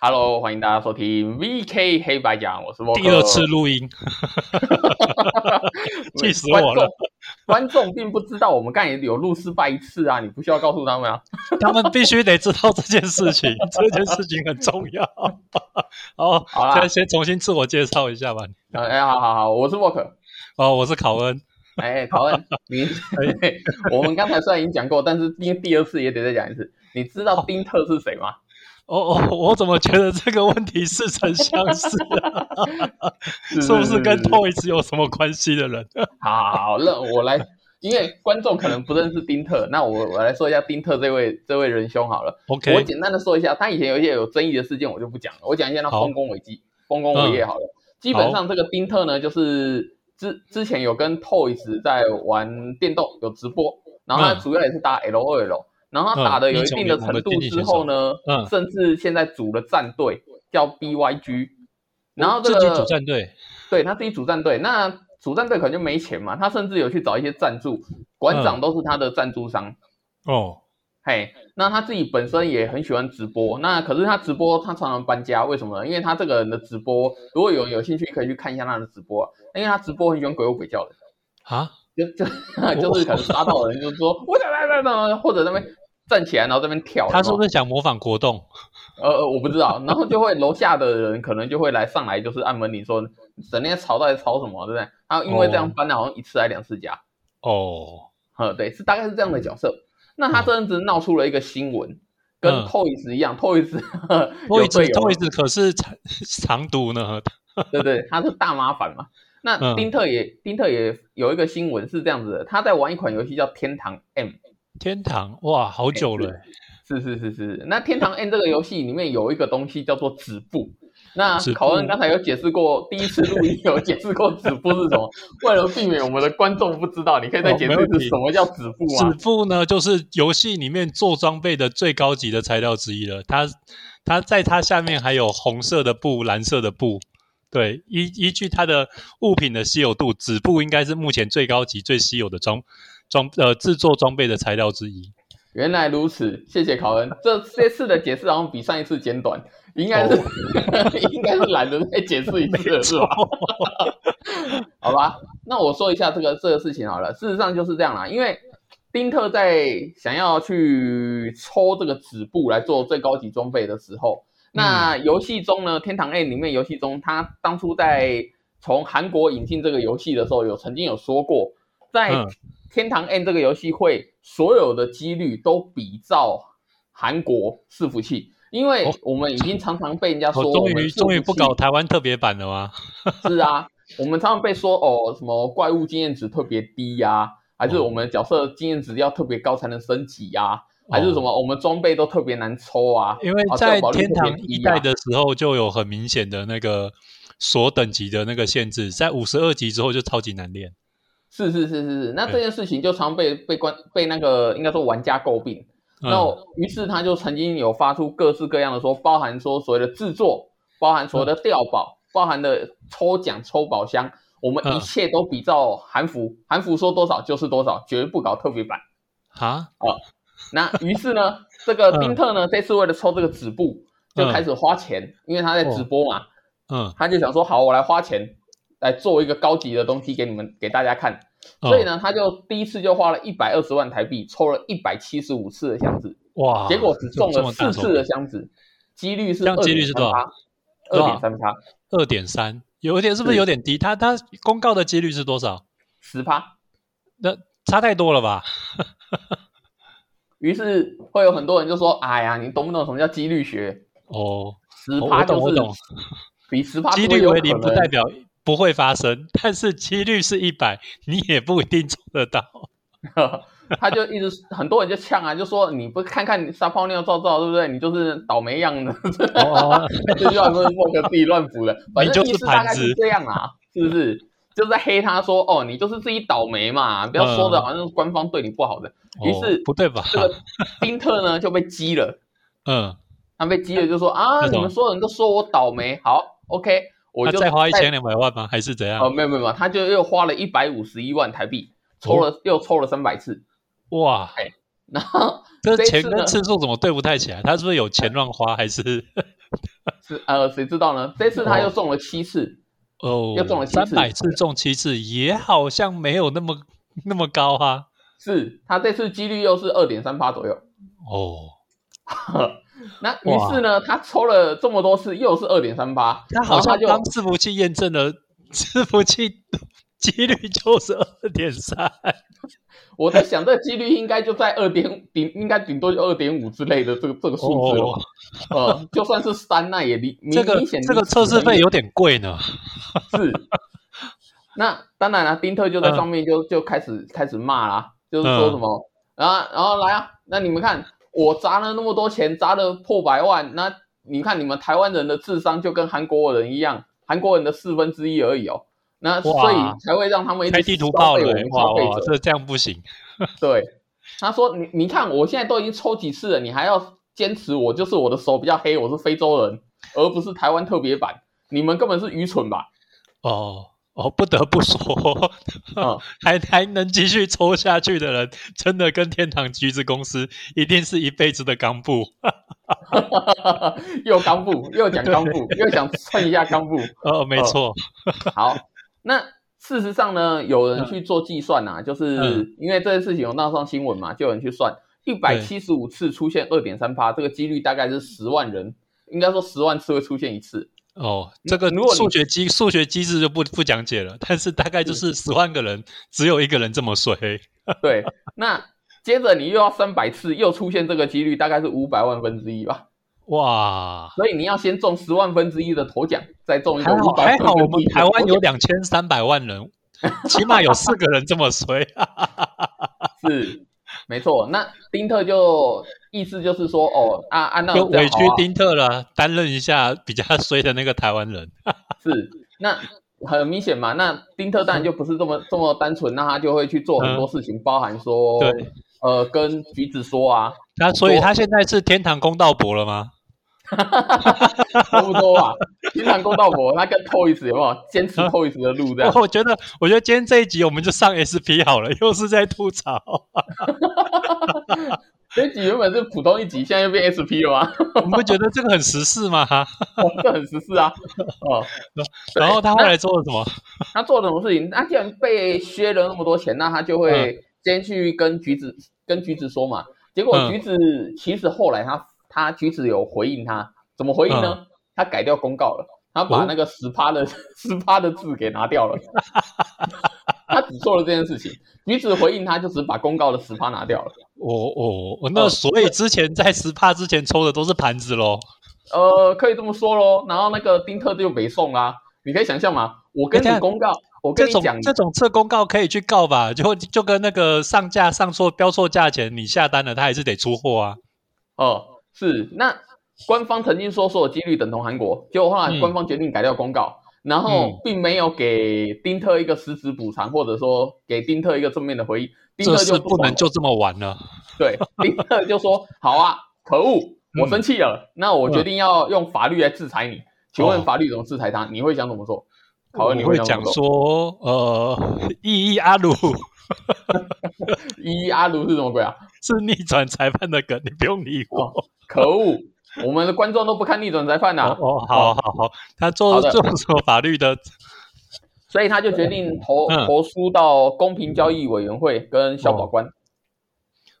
Hello，欢迎大家收听 VK 黑白讲，我是沃克。第二次录音，气死我了！观众并不知道我们刚才有录失败一次啊，你不需要告诉他们啊。他们必须得知道这件事情，这件事情很重要。好，好现在先重新自我介绍一下吧。哎，好好好，我是沃克。哦，我是考恩。哎，考恩，你我们刚才虽然已经讲过，但是因为第二次也得再讲一次。你知道丁特是谁吗？哦哦，我怎么觉得这个问题似曾相识啊？是不是跟 Toys 有什么关系的人？好，好，那我来，因为观众可能不认识丁特，那我我来说一下丁特这位这位仁兄好了。OK，我简单的说一下，他以前有一些有争议的事件，我就不讲了。我讲一下他丰功伟绩、丰功伟业好了。基本上这个丁特呢，就是之之前有跟 Toys 在玩电动，有直播，然后他主要也是打 L O L。然后他打的有一定的程度之后呢，嗯，甚至现在组了战队叫 BYG，然后这个组战队，对他自己组战队，那组战队可能就没钱嘛，他甚至有去找一些赞助，馆长都是他的赞助商，哦，嘿，那他自己本身也很喜欢直播，那可是他直播他常常搬家，为什么呢？因为他这个人的直播，如果有有兴趣可以去看一下他的直播，因为他直播很喜欢鬼吼鬼叫的。啊。就 就就是可能抓到人，就是说 我来来来，或者那边站起来，然后这边跳。他是不是想模仿国栋？呃呃，我不知道。然后就会楼下的人可能就会来上来，就是按门铃说整天吵到底吵什么，对不对？他因为这样搬了好像一次还两次家。哦，呃，对，是大概是这样的角色。那他这阵子闹出了一个新闻，跟 Toys 一样，Toys，Toys 可是长长毒呢。对对，他是大麻烦嘛。那丁特也丁特也有一个新闻是这样子的，他在玩一款游戏叫《天堂 M》。天堂哇，好久了。是是是是，那《天堂 M》这个游戏里面有一个东西叫做止步。那考恩刚才有解释过，第一次录音有解释过止步是什么。为了避免我们的观众不知道，你可以再解释是什么叫止步啊？止步呢，就是游戏里面做装备的最高级的材料之一了。它它在它下面还有红色的布、蓝色的布。对，依依据它的物品的稀有度，纸布应该是目前最高级、最稀有的装装呃制作装备的材料之一。原来如此，谢谢考恩。这这次的解释好像比上一次简短，应该是 应该是懒得再解释一次了，是吧？好吧，那我说一下这个这个事情好了。事实上就是这样啦，因为丁特在想要去抽这个纸布来做最高级装备的时候。那游戏中呢，《天堂 A》里面游戏中，他当初在从韩国引进这个游戏的时候，有曾经有说过，在《天堂 A》这个游戏会所有的几率都比照韩国伺服器，因为我们已经常常被人家说，终于终于不搞台湾特别版了吗？是啊，我们常常被说哦，什么怪物经验值特别低呀，还是我们角色经验值要特别高才能升级呀？还是什么？我们装备都特别难抽啊！因为在天堂一代的时候就有很明显的那个锁等级的那个限制，在五十二级之后就超级难练。是是是是是，那这件事情就常被被关被那个应该说玩家诟病。那于是他就曾经有发出各式各样的说，包含说所谓的制作，包含所谓的调宝，包含的抽奖抽宝箱，我们一切都比照韩服，韩服说多少就是多少，绝对不搞特别版。啊啊！那于是呢，这个宾特呢，这次为了抽这个纸布，就开始花钱，因为他在直播嘛，嗯，他就想说，好，我来花钱来做一个高级的东西给你们，给大家看。所以呢，他就第一次就花了一百二十万台币，抽了一百七十五次的箱子，哇，结果只中了四次的箱子，几率是几率是多少？二点三趴，二点三，有一点是不是有点低？他他公告的几率是多少？十趴，那差太多了吧？于是会有很多人就说：“哎呀，你懂不懂什么叫几率学？哦，十趴就是比十趴几率为零，不代表不会发生，但是几率是一百，你也不一定做得到。”他就一直很多人就呛啊，就说：“你不看看撒泡尿照照，对不对？你就是倒霉样的。”这句话是莫可自己乱补的，反正意思大概是这样啊，是不是？就在黑他说哦，你就是自己倒霉嘛，不要说的好像是官方对你不好的。于是不对吧？这个丁特呢就被激了，嗯，他被激了就说啊，你们所有人都说我倒霉，好，OK，我就再花一千两百万吗？还是怎样？哦，没有没有没有，他就又花了一百五十一万台币，抽了又抽了三百次，哇，哎，然后这钱跟次数怎么对不太起来？他是不是有钱乱花还是？是呃，谁知道呢？这次他又中了七次，哦，要中了三百次中七次，也好像没有那么那么高哈。是他这次几率又是二点三八左右。哦，那于是呢，他抽了这么多次，又是二点三八，他好像就当伺服器验证了伺服器几率就是二点三。我在想，这几率应该就在二点顶，应该顶多就二点五之类的这个这个数字了吧。呃，就算是三，那也离明哦这个明显这个测试费有点贵呢。是。那当然了，丁特就在上面就、就开始开始骂啦，就是说什么，然后然后来啊，那你们看我砸了那么多钱，砸了破百万，那你看你们台湾人的智商就跟韩国人一样，韩国人的四分之一而已哦。那所以才会让他们一直开地图消炮了哇哇。这这样不行。对，他说你你看我现在都已经抽几次了，你还要坚持我就是我的手比较黑，我是非洲人，而不是台湾特别版，你们根本是愚蠢吧？哦哦，不得不说，嗯还还能继续抽下去的人，真的跟天堂橘子公司一定是一辈子的钢布。又刚布，又讲刚布，又想蹭一下刚布。哦，没错。好，那事实上呢，有人去做计算啊，就是嗯因为这件事情有闹上新闻嘛，就有人去算，一百七十五次出现二点三趴，这个几率大概是十万人，应该说十万次会出现一次。哦，这个如果数学机数学机制就不不讲解了，但是大概就是十万个人，只有一个人这么衰。对，那接着你又要三百次，又出现这个几率，大概是五百万分之一吧。哇，所以你要先中十万分之一的头奖，再中一个还好五百还好，我们台湾有有两千三百万人，起码有四个人这么衰。是没错。那丁特就意思就是说，哦，啊啊，那就委屈丁特了，担任一下比较衰的那个台湾人。是，那很明显嘛，那丁特当然就不是这么这么单纯，那他就会去做很多事情，包含说，嗯对，呃，跟橘子说啊，那所以他现在是天堂公道伯了吗？差不多吧。平常公道伯他跟 Toys 有没有坚持 Toys 的路这样？我觉得，我觉得今天这一集我们就上 SP 好了，又是在吐槽。这一集原本是普通一集，现在又变 SP 了吗？你不觉得这个很时事吗？哦这很时事啊。哦，对然后他后来做了什么？他做了什么事情？他既然被削了那么多钱，那他就会先去跟橘子跟橘子说嘛。结果嗯橘子其实后来他他橘子有回应他，怎么回应呢？他改掉公告了，他把哦那个十趴的十趴的字给拿掉了。他只做了这件事情，橘子回应他就只把公告的十趴拿掉了。我我我那所以之前在十趴之前抽的都是盘子喽。呃，可以这么说喽。然后那个丁特就没送啦。你可以想象嘛，我跟你公告，我跟你讲，这种测公告可以去告吧？就就跟那个上架上错标错价钱，你下单了，他还是得出货啊。哦，是那官方曾经说所有几率等同韩国，结果后来嗯官方决定改掉公告，然后嗯并没有给丁特一个实质补偿，或者说给丁特一个正面的回应。丁特就事不能就这么玩了。对，丁特就说：“好啊，可恶，我生气了，那我决定要用法律来制裁你。请问哦法律怎么制裁他？你会想怎么做？考我恩，你会讲？说，呃，意义阿鲁 一阿鲁是什么鬼啊？是逆转裁判的梗，你不用理我。可恶，我们的观众都不看逆转裁判呐、哦哦，好好好，他做做的做法律的？所以他就决定投、嗯投诉到公平交易委员会跟消保官。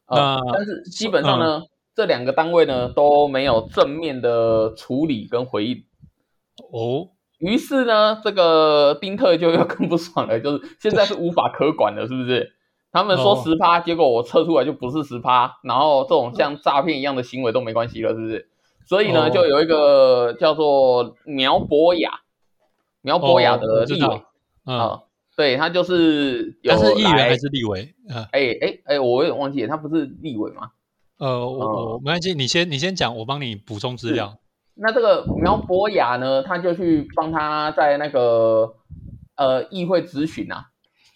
呃，但是基本上呢，这两个单位呢都没有正面的处理跟回应。哦，于是呢，这个丁特就又更不爽了，就是现在是无法可管了，是不是？他们说哦十趴，结果我测出来就不是十趴，然后这种像诈骗一样的行为都没关系了，是不是？所以呢，哦就有一个叫做苗博雅，苗博雅哦的立委啊、嗯，对他就是有他是议员来还是立委？呃哎哎哎，我有点忘记了，他不是立委吗？呃，我我没关系，你先你先讲，我帮你补充资料。那这个苗博雅呢，他就去帮他在那个呃议会咨询啊，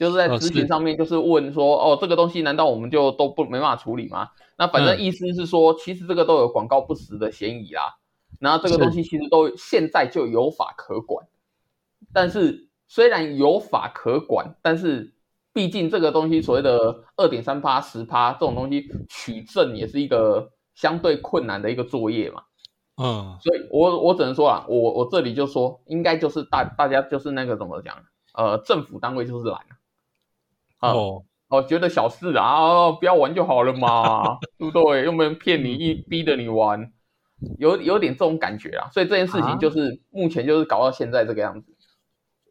就是在哦咨询上面就是问说，哦，这个东西难道我们就都不没办法处理吗？那反正嗯意思是说，其实这个都有广告不实的嫌疑啦。然后这个东西其实都现在就有法可管，但是虽然有法可管，但是毕竟这个东西所谓的二点三趴、十趴这种东西取证也是一个相对困难的一个作业嘛。嗯，所以我我只能说啊，我我这里就说，应该就是大大家就是那个怎么讲，呃，政府单位就是懒啊，啊哦，哦，觉得小事啊，哦不要玩就好了嘛，对不对？又没人骗你，一逼着你玩，有有点这种感觉啊。所以这件事啊情就是、目前就是搞到现在这个样子。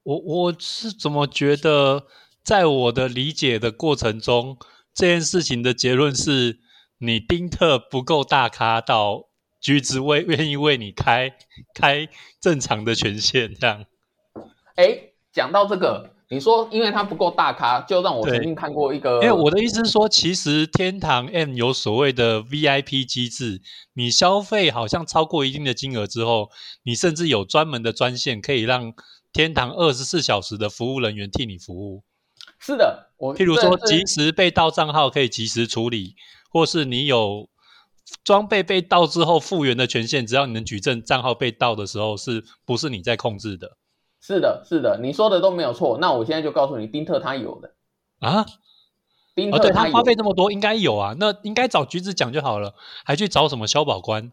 我我是怎么觉得，在我的理解的过程中，这件事情的结论是你丁特不够大咖到橘子为愿意为你开开正常的权限，这样。哎，讲到这个，你说因为它不够大咖，就让我对曾经看过一个，因为我的意思是说，其实天堂 M 有所谓的 VIP 机制，你消费好像超过一定的金额之后，你甚至有专门的专线可以让天堂二十四小时的服务人员替你服务。是的，我譬如说，及时被盗账号可以及时处理，或是你有装备被盗之后复原的权限，只要你能举证账号被盗的时候，是不是你在控制的是的，是的，你说的都没有错。那我现在就告诉你，丁特他有的，啊？丁哦，对他特有花费这么多，应该有啊，那应该找橘子讲就好了，还去找什么消保官？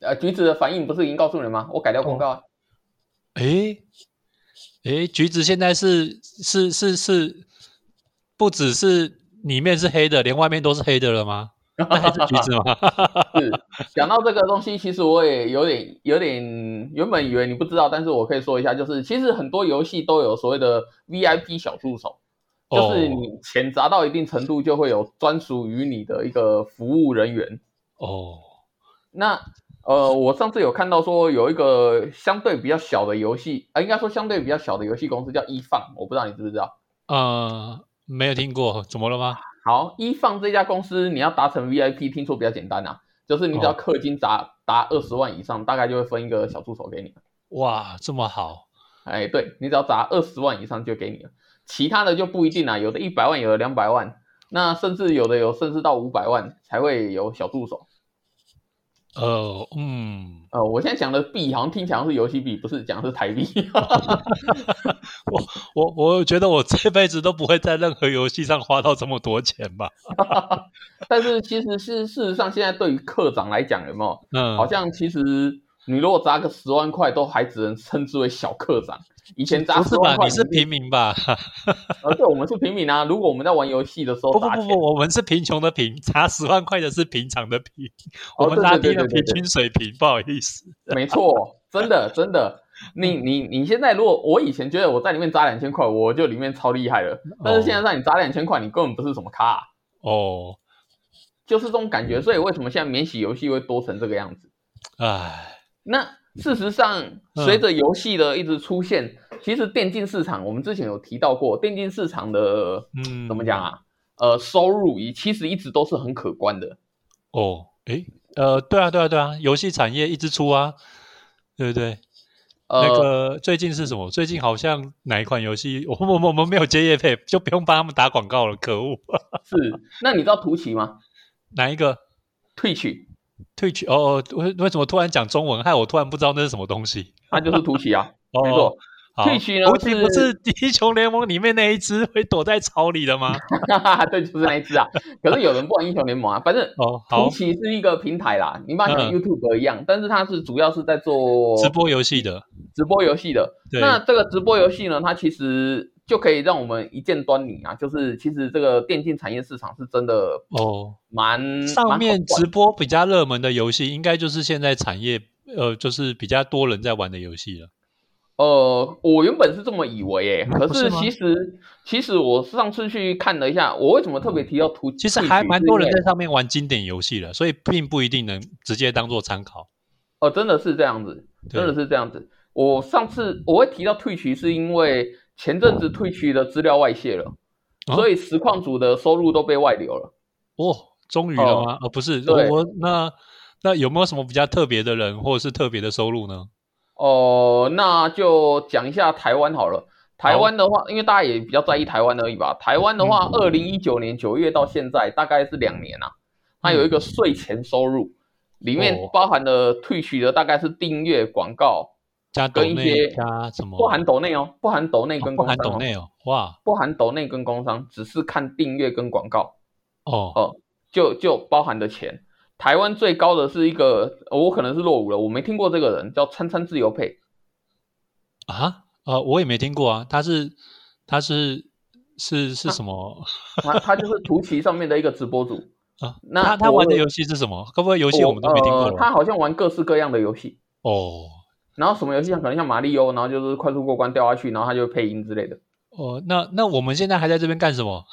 呃，橘子的反应不是已经告诉你了吗？我改掉公告啊。诶诶，橘子现在是是是是，不只是里面是黑的，连外面都是黑的了吗？那还是橘子吗？是讲到这个东西，其实我也有点有点原本以为你不知道，但是我可以说一下，就是其实很多游戏都有所谓的 VIP 小助手，就是你钱砸到一定程度，就会有专属于你的一个服务人员。哦，那呃，我上次有看到说有一个相对比较小的游戏，呃，应该说相对比较小的游戏公司叫一放，我不知道你知不知道。呃，没有听过，怎么了吗？好，一放这家公司你要达成 VIP，听说比较简单啊，就是你只要哦氪金砸达二十万以上，大概就会分一个小助手给你。哇，这么好哎，对你只要砸二十万以上就给你了，其他的就不一定啦，有的一百万，有的两百万，那甚至有的有甚至到五百万才会有小助手。呃，嗯，呃，我现在讲的币好像听起来像是游戏币，不是讲的是台币。我我觉得我这辈子都不会在任何游戏上花到这么多钱吧？但是其实是事实上，现在对于课长来讲，有没有？嗯，好像其实你如果砸个十万块，都还只能称之为小课长。以前砸？十万块，你是平民吧？而且，我们是平民啊。如果我们在玩游戏的时候不不不不，我们是贫穷的贫，砸十万块的是平常的平，我们对拉低了平均水平，不好意思。没错，真的真的。你你你现在如果我以前觉得我在里面砸两千块，我就里面超厉害了。但是现在让你砸两千块，你根本不是什么咖、啊，哦，就是这种感觉。所以为什么现在免洗游戏会多成这个样子？唉，那事实上，嗯随着游戏的一直出现，其实电竞市场我们之前有提到过，电竞市场的嗯，怎么讲？啊？呃，收入以其实一直都是很可观的。哦，诶，呃，对啊，对啊，对啊，游戏产业一直出啊，对不对？呃，那个最近是什么？最近好像哪一款游戏？我我我们没有接业配，就不用帮他们打广告了，可恶！是，那你知道图奇吗 哪一个退去哦，为为什么突然讲中文，害我突然不知道那是什么东西？它就是图奇啊，哦没错。好 Twitch 呢图奇不是是 英雄联盟里面那一只会躲在草里的吗？哈哈哈，对，就是那一只啊。可是有人不玩英雄联盟啊，反正哦，好图，奇是一个平台啦，你把它想嗯 YouTube 一样，但是它是主要是在做直播游戏的，直播游戏的。对那这个直播游戏呢，它其实就可以让我们一见端倪啊，就是其实这个电竞产业市场是真的哦，蛮上面直播比较热门的游戏，应该就是现在产业呃，就是比较多人在玩的游戏了。呃，我原本是这么以为诶，可是其实其实我上次去看了一下，我为什么特别提到图？其实还蛮多人在上面玩经典游戏了，所以并不一定能直接当做参考。哦，真的是这样子，真的是这样子。我上次我会提到退群，是因为前阵子退群的资料外泄了，哦所以实况组的收入都被外流了。哦，终于了吗？哦，不是，我那那有没有什么比较特别的人，或者是特别的收入呢？哦，那就讲一下台湾好了。台湾的话，因为大家也比较在意台湾而已吧。台湾的话，二零一九年九月到现在大概是两年啊，它有一个税前收入，里面哦包含了退取的大概是订阅、广告，加抖一些加什么？不含抖内哦，不含抖内哦不跟工商、哦含抖内哦，哇不含抖内跟工商，只是看订阅跟广告。哦哦，就就包含的钱。台湾最高的是一个，我可能是落伍了，我没听过这个人，叫餐餐自由配。啊，呃，我也没听过啊，他是他是是是什么？他他就是图奇上面的一个直播主 啊。那他他玩的游戏是什么？会不会游戏我们都没听过呃？他好像玩各式各样的游戏哦。然后什么游戏像可能像马里奥，然后就是快速过关掉下去，然后他就配音之类的。哦，那那我们现在还在这边干什么？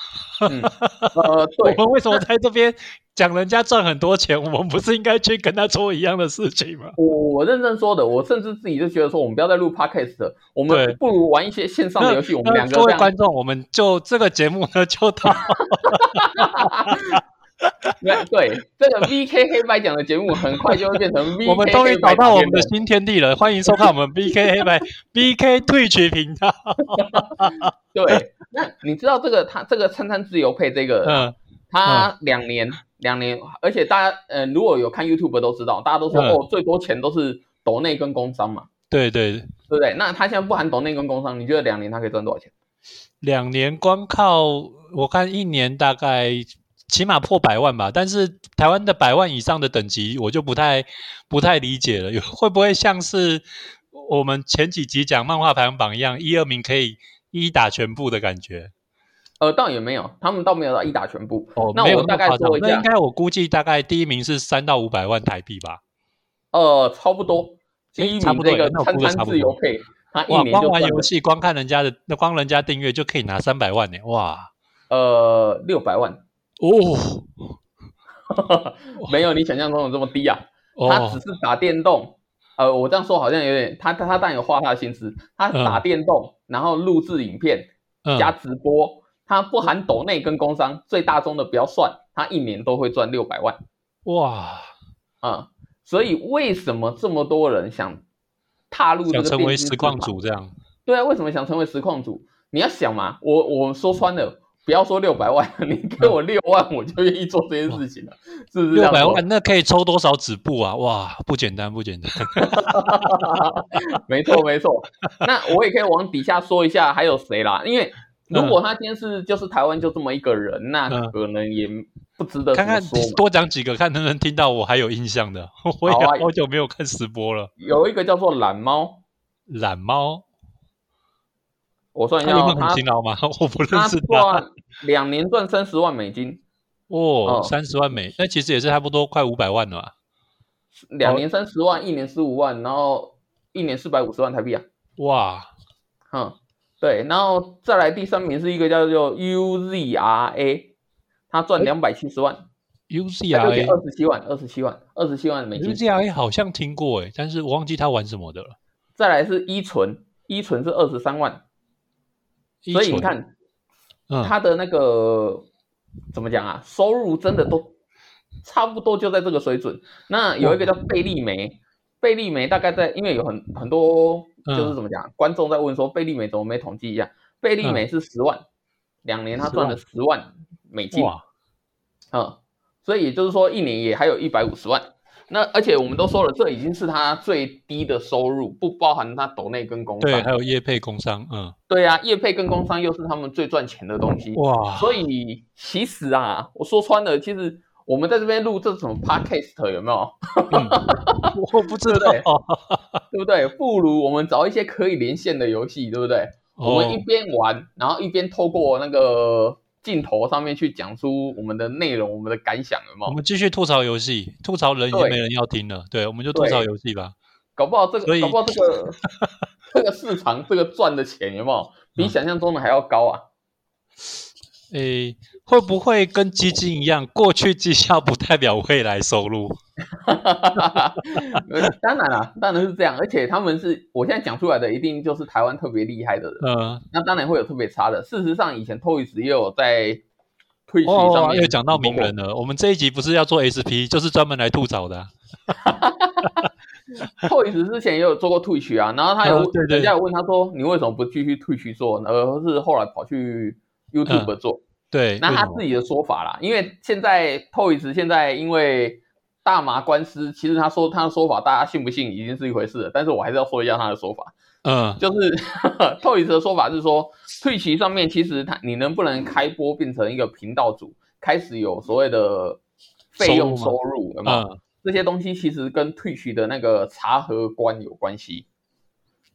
嗯、呃，对，我们为什么在这边讲人家赚很多钱？我们不是应该去跟他做一样的事情吗？我我认真说的，我甚至自己就觉得说，我们不要再录 podcast 了，我们不如玩一些线上的游戏。我们两个各位观众，我们就这个节目呢，就到。对，这个 VK 黑白讲的节目很快就会变成 VK 我们终于找到我们的新天地了，欢迎收看我们 VK 黑白 VK Twitch 频道。对，那你知道这个他这个餐餐自由配这个，嗯，他两年两年，而且大家呃如果有看 YouTube 都知道，大家都说哦最多钱都是抖内跟工商嘛。对对对不对？那他现在不含抖内跟工商，你觉得两年他可以赚多少钱？两年光靠我看一年大概。起码破百万吧，但是台湾的百万以上的等级，我就不太不太理解了。会不会像是我们前几集讲漫画排行榜一样，一二名可以一打全部的感觉？呃，倒也没有，他们倒没有到一打全部。哦，那我大概说一下，应该我估计大概第一名是三到五百万台币吧。呃，差不多。第一名这个餐餐自由配，他一年光玩游戏，光看人家的，那光人家订阅就可以拿三百万呢。哇，呃，六百万。哦，没有你想象中的这么低啊！他只是打电动，呃，我这样说好像有点，他他当然有花他的心思，他打电动，然后录制影片加直播，他不含抖内跟工商，最大宗的不要算，他一年都会赚六百万。哇，啊，所以为什么这么多人想踏入这个成为实况主这样？对啊，为什么想成为实况主？你要想嘛，我我说穿了。不要说六百万，你给我六万，我就愿意做这件事情了，是不是？六百万那可以抽多少纸布啊？哇，不简单，不简单。没错，没错。那我也可以往底下说一下还有谁啦，因为如果他今天是就是台湾就这么一个人，那可能也不值得看看多讲几个，看能不能听到我还有印象的。我也好久没有看直播了。有一个叫做懒猫，懒猫。我算一下，他很勤劳吗？我不认识他。两年赚三十万美金，哦，三十万美，那其实也是差不多快五百万了。两年三十万，一年十五万，然后一年四百五十万台币啊！哇，嗯，对，然后再来第三名是一个叫做 UZRA，他赚两百七十万，UZRA 二十七万，二十七万，二十七万美金。UZRA 好像听过诶，但是我忘记他玩什么的了。再来是依纯，依纯是二十三万。所以你看，他的那个怎么讲啊？收入真的都差不多就在这个水准。那有一个叫贝利梅，贝利梅大概在，因为有很很多就是怎么讲，观众在问说贝利梅怎么没统计一下？贝利梅是十万，两年他赚了十万美金，嗯，所以也就是说一年也还有一百五十万。那而且我们都说了，这已经是他最低的收入，不包含他抖内跟工商。对，还有业配工商，嗯，对啊，业配跟工商又是他们最赚钱的东西。哇，所以其实啊，我说穿了，其实我们在这边录这种 podcast 有没有？我不知道，对不对？不如我们找一些可以连线的游戏，对不对？我们一边玩，然后一边透过那个。镜头上面去讲出我们的内容，我们的感想，有没有？我们继续吐槽游戏，吐槽人已经没人要听了。对，我们就吐槽游戏吧。搞不好这个，搞不好这个，这个市场这个赚的钱有没有比想象中的还要高啊？诶，会不会跟基金一样，过去绩效不代表未来收入？当然了，当然是这样。而且他们是我现在讲出来的，一定就是台湾特别厉害的人。嗯，那当然会有特别差的。事实上，以前 Toys 也有在退 w 上面又讲到名人了。我们这一集不是要做 SP，就是专门来吐槽的。Toys 之前也有做过退取啊，然后他有 人家有问他说：“你为什么不继续退取做，而是后来跑去？” YouTube 做对，那他自己的说法啦，因为现在 Toys 现在因为大麻官司，其实他说他的说法，大家信不信已经是一回事了。但是我还是要说一下他的说法，嗯，就是 Toys 的说法是说，退奇上面其实他你能不能开播变成一个频道主，开始有所谓的费用收入收入，有没有？嗯，这些东西其实跟 Twitch 的那个查核官有关系。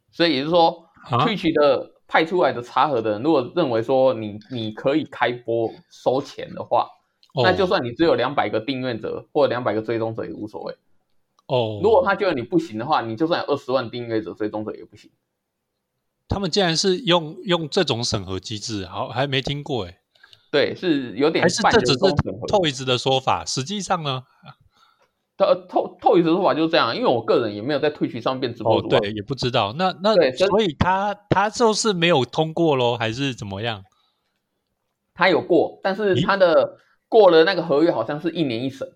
所以也就是说啊，，Twitch 的派出来的查核的人，如果认为说你你可以开播收钱的话，哦那就算你只有两百个订阅者或者两百个追踪者也无所谓。哦，如果他觉得你不行的话，你就算有二十万订阅者、追踪者也不行。他们竟然是用用这种审核机制，好还没听过哎，对，是有点还是半这只是。Toys 的说法，实际上呢，透透透一的说法就是这样，因为我个人也没有在 Twitch 上面直播哦主啊、对，也不知道，那那所以他他就是没有通过咯，还是怎么样？他有过，但是他的过了那个合约好像是一年一审。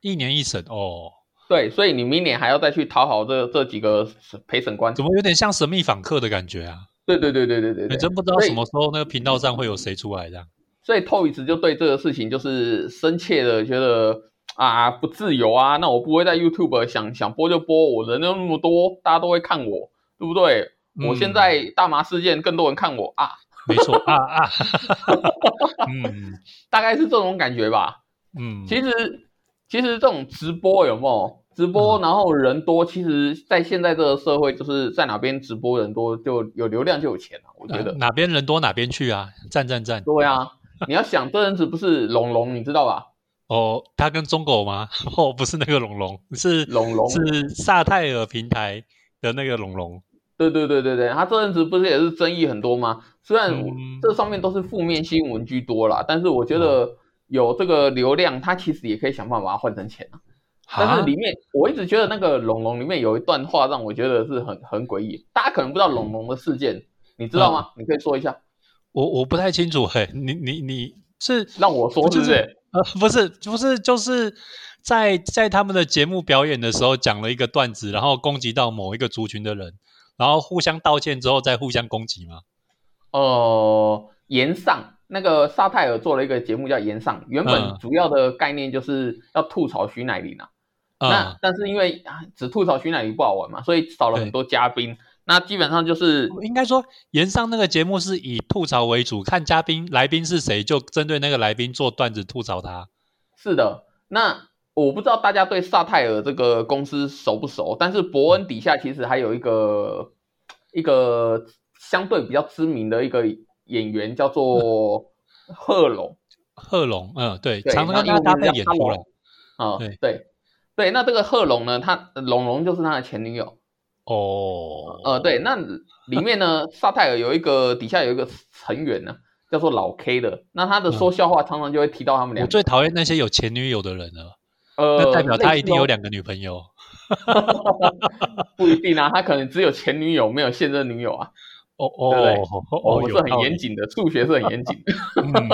一年一审哦，对，所以你明年还要再去讨好这这几个陪审官。怎么有点像神秘访客的感觉啊？对对对对对对你。真不知道什么时候那个频道上会有谁出来这样。所以 Toys 就对这个事情就是深切的觉得啊不自由啊，那我不会在 YouTube 想想播就播，我人又那么多，大家都会看我，对不对？我现嗯在大麻事件更多人看我啊，没错啊啊，嗯大概是这种感觉吧。嗯，其实其实这种直播有没有直播，嗯然后人多，其实在现在这个社会，就是在哪边直播人多，就有流量就有钱了。我觉得，呃哪边人多哪边去啊，赞赞赞。对啊，你要想这人子不是龙龙，你知道吧？哦，他跟中狗吗？哦，不是那个龙龙，是龙龙是萨泰尔平台的那个龙龙。对对对对对，他这阵子不是也是争议很多吗？虽然这上面都是负面新闻居多啦，但是我觉得有这个流量，他其实也可以想办法把它换成钱啊。但啊是里面我一直觉得那个龙龙里面有一段话让我觉得是很很诡异，大家可能不知道龙龙的事件，你知道吗？你可以说一下，我我不太清楚，嘿，你你你是让我说是不是？呃，不是，不是，就是在在他们的节目表演的时候讲了一个段子，然后攻击到某一个族群的人，然后互相道歉之后再互相攻击吗？呃，岩上那个沙泰尔做了一个节目叫《岩上》，原本嗯主要的概念就是要吐槽徐乃麟啊。那嗯，但是因为啊只吐槽徐乃麟不好玩嘛，所以少了很多嘉宾。那基本上就是应该说岩上那个节目是以吐槽为主，看嘉宾来宾是谁，就针对那个来宾做段子吐槽他。是的。那我不知道大家对萨泰尔这个公司熟不熟，但是伯恩底下其实还有一个一个相对比较知名的一个演员叫做贺龙。贺龙，嗯，对，对常常跟然后他搭配演出来 Hello。啊、对对对，那这个贺龙呢，他龙龙就是他的前女友。哦，呃，对，那里面呢，萨泰尔有一个底下有一个成员呢，叫做老 K 的。那他的说笑话常常就会提到他们我两个，最讨厌那些有前女友的人了，呃，那代表他一定有两个女朋友。哦 不一定啊，他可能只有前女友，没有现任女友啊。哦哦对对哦，我们是很严谨的，数学是很严谨的。嗯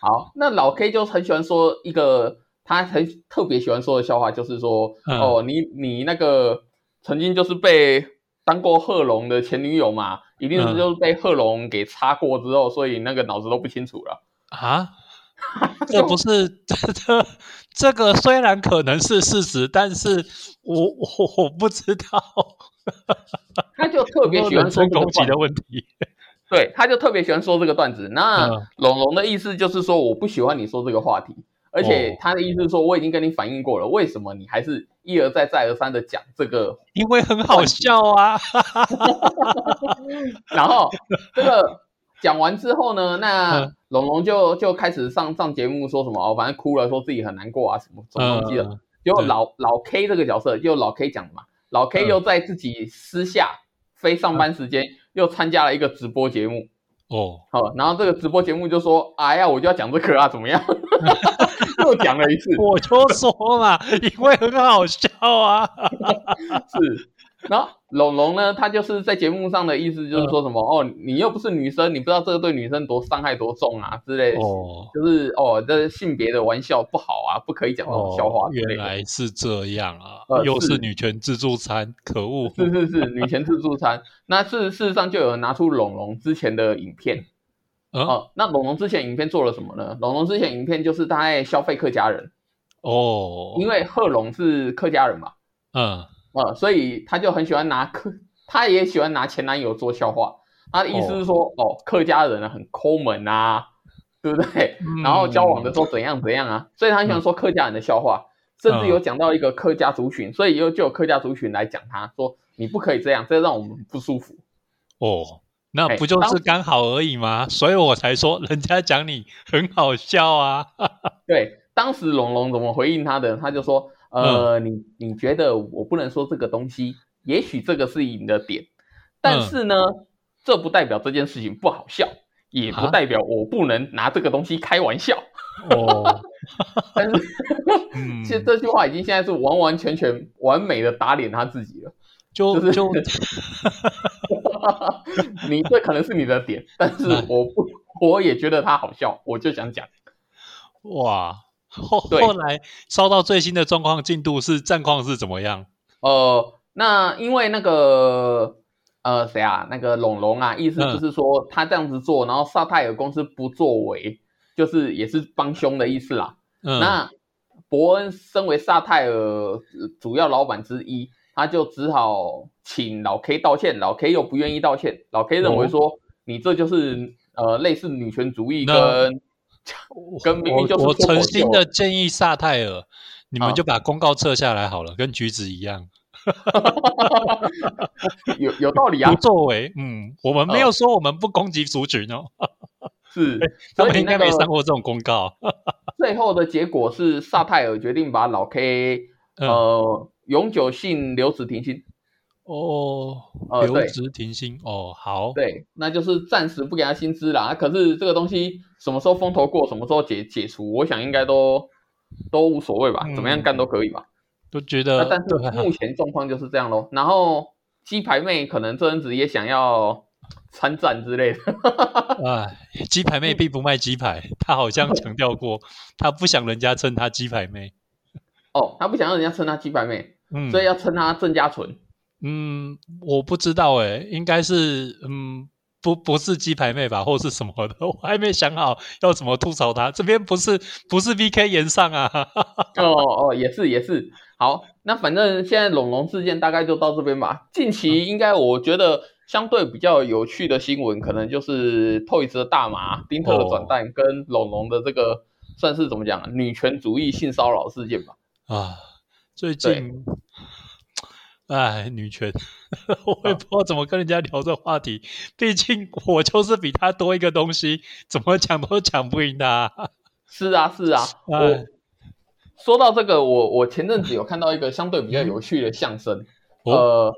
好，那老 K 就很喜欢说一个他很特别喜欢说的笑话，就是说，嗯哦，你你那个曾经就是被当过贺龙的前女友嘛，一定是嗯就是被贺龙给插过之后，所以那个脑子都不清楚了。啊，这不是这这这个虽然可能是事实，但是我我我不知道他就特别喜欢说这个身攻击段，的问题。对，他就特别喜欢说这个段子。那嗯龙龙的意思就是说，我不喜欢你说这个话题，而且哦他的意思是说，我已经跟你反映过了，为什么你还是一而再再而三的讲这个 因为很好笑啊，然后这个讲完之后呢，那嗯龙龙就就开始上上节目说什么哦，反正哭了，说自己很难过啊，什么什么东西的。嗯结果对老老 K 这个角色，就老 K 讲的嘛，老 K 嗯又在自己私下非上班时间又参加了一个直播节目。哦，好，然后这个直播节目就说：“哎呀，我就要讲这个啊，怎么样？” 又讲了一次，我就说嘛，因为很好笑啊。是。然后龙龙呢，他就是在节目上的意思就是说什么、哦，你又不是女生，你不知道这个对女生多伤害多重啊之类的。哦就是哦，这性别的玩笑不好啊，不可以讲这种笑话哦，之类的。原来是这样啊，呃又是是女权自助餐，可恶。是是是，女权自助餐。那事事实上就有人拿出龙龙之前的影片嗯哦。那龙龙之前影片做了什么呢？龙龙之前影片就是他在消费客家人，哦，因为贺龙是客家人嘛，嗯呃，所以他就很喜欢拿客，他也喜欢拿前男友做笑话。他的意思是说，哦客家人呢很抠门啊，对对不对？然后交往的时候怎样怎样啊？所以他喜欢说客家人的笑话，甚至有讲到一个客家族群，所以又就有客家族群来讲他说你不可以这样，这让我们不舒服。哦，那不就是刚好而已吗？所以我才说人家讲你很好笑啊。对，当时龙龙怎么回应他的？他就说，呃，你你觉得我不能说这个东西，也许这个是你的点，但是呢，这不代表这件事情不好笑。也不代表我不能拿这个东西开玩笑哦，但是 其实这句话已经现在是完完全全完美的打脸他自己了，就就 你这可能是你的点，但是我不我也觉得他好笑，我就想讲，哇，后后来烧到最新的状况进度是战况是怎么样？呃，那因为那个。呃，谁啊？那个龙龙啊，意思就是说他这样子做，然后萨泰尔公司不作为，就是也是帮凶的意思啦。那伯恩身为萨泰尔主要老板之一，他就只好请老 K 道歉，老 K 又不愿意道歉，老 K 认为说你这就是呃类似女权主义跟 跟明明就是我诚心的建议萨泰尔，你们就把公告撤下来好了，跟橘子一样。有有道理啊！不作为，嗯，我们没有说我们不攻击族群哦。是，他们应该没上过这种公告。最后的结果是萨泰尔决定把老 K 呃永久性留职停薪。哦，留职停薪哦，好，对，那就是暂时不给他薪资啦。可是这个东西什么时候风头过，什么时候解解除，我想应该都都无所谓吧，怎么样干都可以吧。都觉得，但是目前状况就是这样喽。然后鸡排妹可能这阵子也想要参战之类的。哎，鸡排妹并不卖鸡排，她好像强 调过，她不想人家称她鸡排妹。哦，她不想让人家称她鸡排妹，所以要称她郑家纯。嗯，我不知道哎，应该是嗯。不不是鸡排妹吧，或是什么的，我还没想好要怎么吐槽他。这边不是不是 V K 言上啊。哦哦，也是也是。好，那反正现在龙龙事件大概就到这边吧。近期应该我觉得相对比较有趣的新闻，可能就是 Toys 的大麻、丁特的转蛋跟龙龙的这个算是怎么讲女权主义性骚扰事件吧。啊，最近。哎，女权，我也不知道怎么跟人家聊这话题。毕竟我就是比他多一个东西，怎么讲都讲不赢他。是啊，是啊。我说到这个，我我前阵子有看到一个相对比较有趣的相声，呃，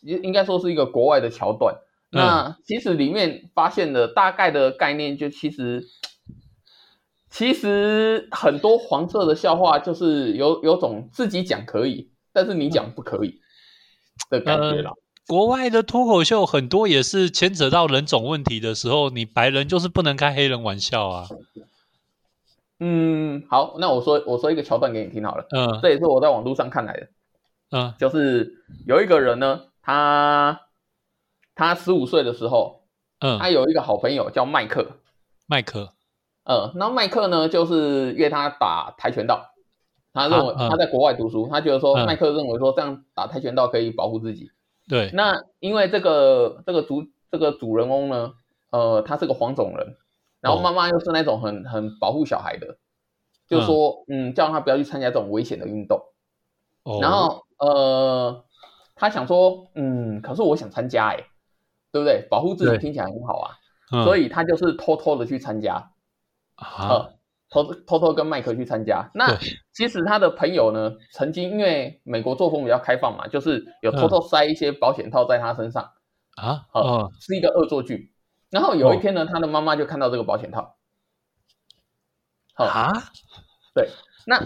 应应该说是一个国外的桥段。那其实里面发现的大概的概念，就其实其实很多黄色的笑话，就是有有种自己讲可以，但是你讲不可以。的感觉了。国外的脱口秀很多也是牵扯到人种问题的时候，你白人就是不能开黑人玩笑啊。嗯，好，那我说我说一个桥段给你听好了。嗯，这也是我在网络上看来的。嗯，就是有一个人呢，他他十五岁的时候，嗯，他有一个好朋友叫麦克。麦克，嗯，那麦克呢，就是约他打跆拳道。他认为他在国外读书，他觉得说麦克认为说这样打跆拳道可以保护自己。对，那因为这个这个主这个主人翁呢，呃，他是个黄种人，然后妈妈又是那种很很保护小孩的，就说嗯，叫他不要去参加这种危险的运动。然后呃，他想说嗯，可是我想参加哎，对不对？保护自己听起来很好啊，所以他就是偷偷的去参加啊。偷偷偷跟麦克去参加，那其实他的朋友呢，曾经因为美国作风比较开放嘛，就是有偷偷塞一些保险套在他身上啊，哦，是一个恶作剧。然后有一天呢，他的妈妈就看到这个保险套，好啊，对。那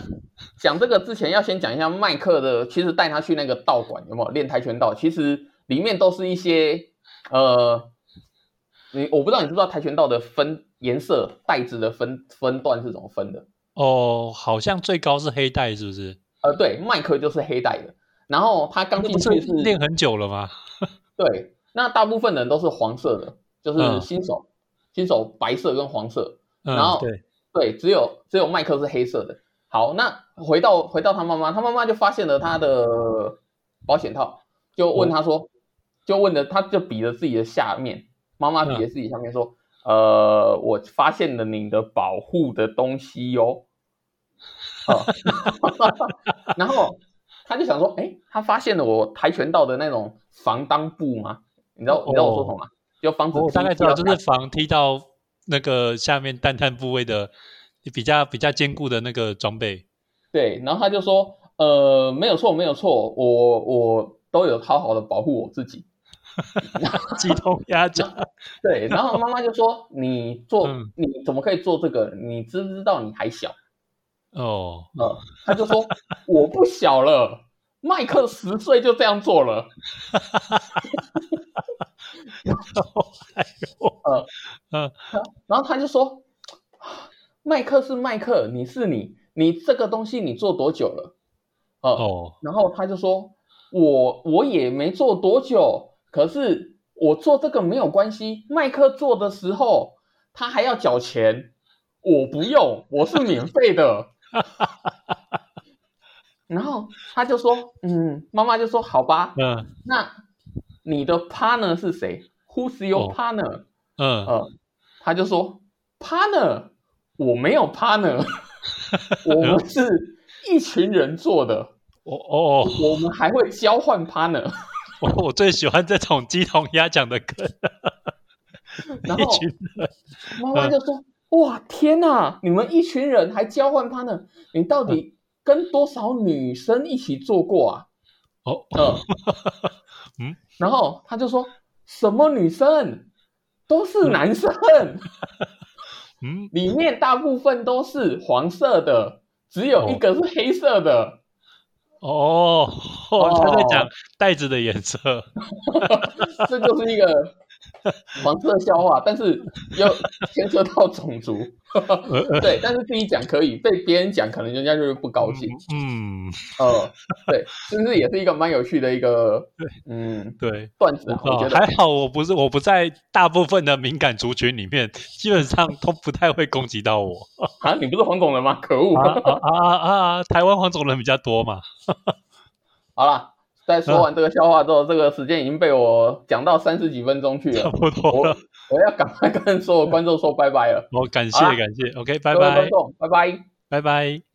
讲这个之前要先讲一下麦克的，其实带他去那个道馆有没有练跆拳道？其实里面都是一些呃。你我不知道你知不知道跆拳道的分颜色带子的分分段是怎么分的？哦，好像最高是黑带，是不是？呃，对，麦克就是黑带的。然后他刚进去是练很久了吗？对，那大部分人都是黄色的，就是新手，新手白色跟黄色。然后对对，只有只有麦克是黑色的。好，那回到回到他妈妈，他妈妈就发现了他的保险套，就问他说，就问的，他就比了自己的下面。妈妈比了自己下面说：“呃，我发现了你的保护的东西哟。哦，然后他就想说，哎，他发现了我跆拳道的那种防裆布吗？你知道你知道我说什么吗？就防止我大概知道，就是防踢到那个下面蛋蛋部位的比较比较坚固的那个装备。对，然后他就说，呃，没有错，没有错，我我都有好好的保护我自己。鸡同鸭讲。对，然后妈妈就说，你做你怎么可以做这个？你知不知道你还小？哦，嗯，他就说我不小了，麦克十岁就这样做了。然后还有，呃，嗯，然后他就说，麦克是麦克，你是你，你这个东西你做多久了？哦，然后他就说，我我也没做多久，可是我做这个没有关系，麦克做的时候他还要缴钱，我不用，我是免费的。然后他就说，嗯，妈妈就说，好吧，嗯，那你的 partner 是谁？Who's your partner？嗯嗯，他就说，partner，我没有 partner，我们是一群人做的。哦哦，我们还会交换 partner。我 我最喜欢这种鸡同鸭讲的梗。然后妈妈就说。哇天呐！你们一群人还交换 partner，你到底跟多少女生一起做过啊？哦，嗯，然后他就说什么女生都是男生，嗯，里面大部分都是黄色的，只有一个是黑色的。哦，他在讲袋子的颜色，这就是一个。黄色笑话，但是又牵涉到种族，对，但是自己讲可以，被别人讲可能人家就是不高兴。嗯，呃，对，是不是也是一个蛮有趣的一个，嗯，对，段子啊？我觉得还好，我不是我不在大部分的敏感族群里面，基本上都不太会攻击到我。啊，你不是黄种人吗？可恶！啊啊啊！台湾黄种人比较多嘛。好了。在说完这个笑话之后，这个时间已经被我讲到三十几分钟去了，差不多了。我要赶快跟所有观众说拜拜了。好，感谢感谢，OK，拜拜，观众，拜拜，拜拜。